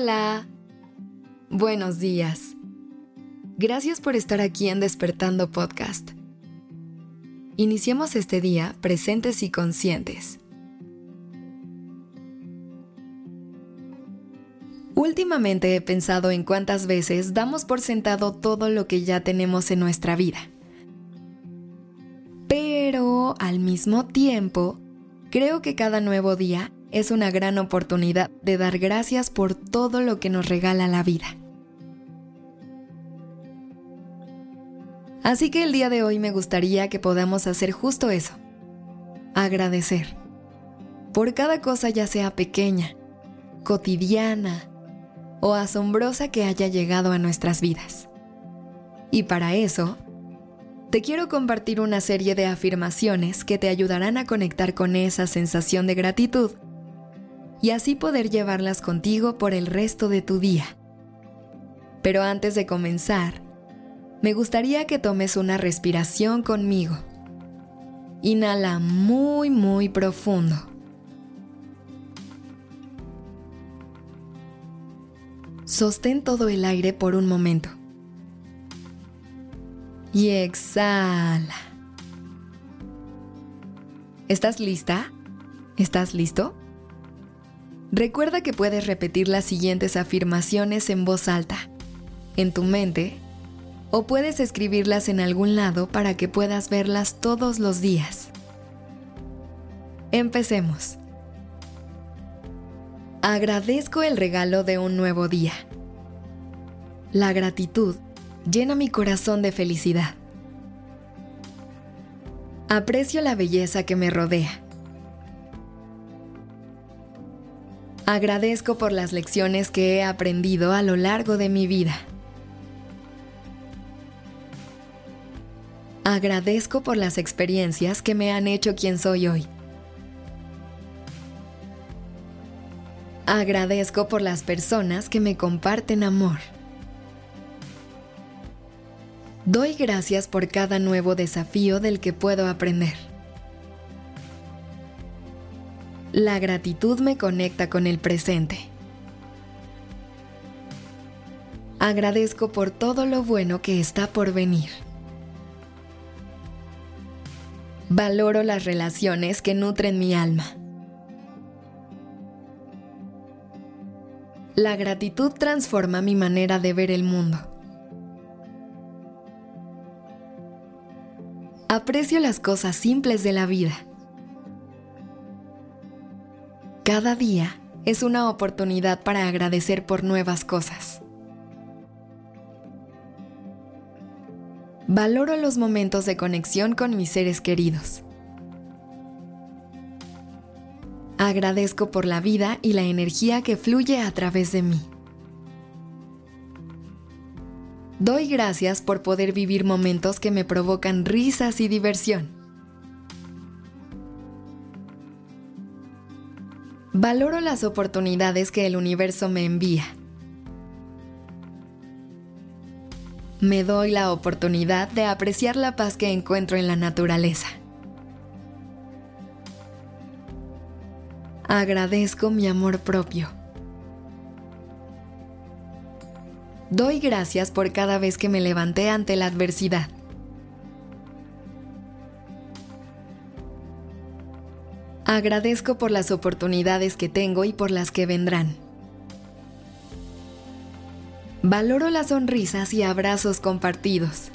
Hola. Buenos días. Gracias por estar aquí en Despertando Podcast. Iniciemos este día presentes y conscientes. Últimamente he pensado en cuántas veces damos por sentado todo lo que ya tenemos en nuestra vida. Pero al mismo tiempo, creo que cada nuevo día es una gran oportunidad de dar gracias por todo lo que nos regala la vida. Así que el día de hoy me gustaría que podamos hacer justo eso, agradecer por cada cosa ya sea pequeña, cotidiana o asombrosa que haya llegado a nuestras vidas. Y para eso, te quiero compartir una serie de afirmaciones que te ayudarán a conectar con esa sensación de gratitud y así poder llevarlas contigo por el resto de tu día. Pero antes de comenzar, me gustaría que tomes una respiración conmigo. Inhala muy, muy profundo. Sostén todo el aire por un momento. Y exhala. ¿Estás lista? ¿Estás listo? Recuerda que puedes repetir las siguientes afirmaciones en voz alta, en tu mente, o puedes escribirlas en algún lado para que puedas verlas todos los días. Empecemos. Agradezco el regalo de un nuevo día. La gratitud llena mi corazón de felicidad. Aprecio la belleza que me rodea Agradezco por las lecciones que he aprendido a lo largo de mi vida. Agradezco por las experiencias que me han hecho quien soy hoy. Agradezco por las personas que me comparten amor. Doy gracias por cada nuevo desafío del que puedo aprender. La gratitud me conecta con el presente. Agradezco por todo lo bueno que está por venir. Valoro las relaciones que nutren mi alma. La gratitud transforma mi manera de ver el mundo. Aprecio las cosas simples de la vida. Cada día es una oportunidad para agradecer por nuevas cosas. Valoro los momentos de conexión con mis seres queridos. Agradezco por la vida y la energía que fluye a través de mí. Doy gracias por poder vivir momentos que me provocan risas y diversión. Valoro las oportunidades que el universo me envía. Me doy la oportunidad de apreciar la paz que encuentro en la naturaleza. Agradezco mi amor propio. Doy gracias por cada vez que me levanté ante la adversidad. Agradezco por las oportunidades que tengo y por las que vendrán. Valoro las sonrisas y abrazos compartidos.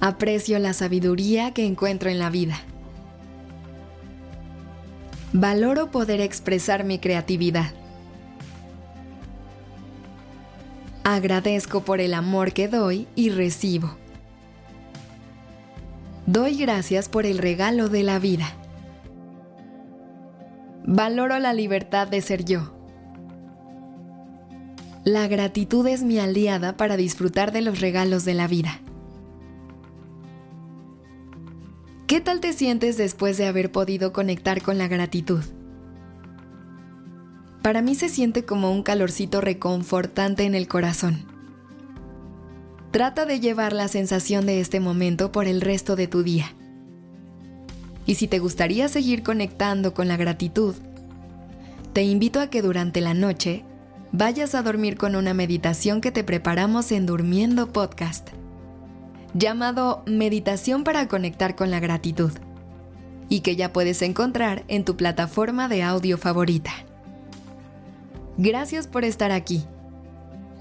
Aprecio la sabiduría que encuentro en la vida. Valoro poder expresar mi creatividad. Agradezco por el amor que doy y recibo. Doy gracias por el regalo de la vida. Valoro la libertad de ser yo. La gratitud es mi aliada para disfrutar de los regalos de la vida. ¿Qué tal te sientes después de haber podido conectar con la gratitud? Para mí se siente como un calorcito reconfortante en el corazón. Trata de llevar la sensación de este momento por el resto de tu día. Y si te gustaría seguir conectando con la gratitud, te invito a que durante la noche vayas a dormir con una meditación que te preparamos en Durmiendo Podcast, llamado Meditación para conectar con la gratitud, y que ya puedes encontrar en tu plataforma de audio favorita. Gracias por estar aquí.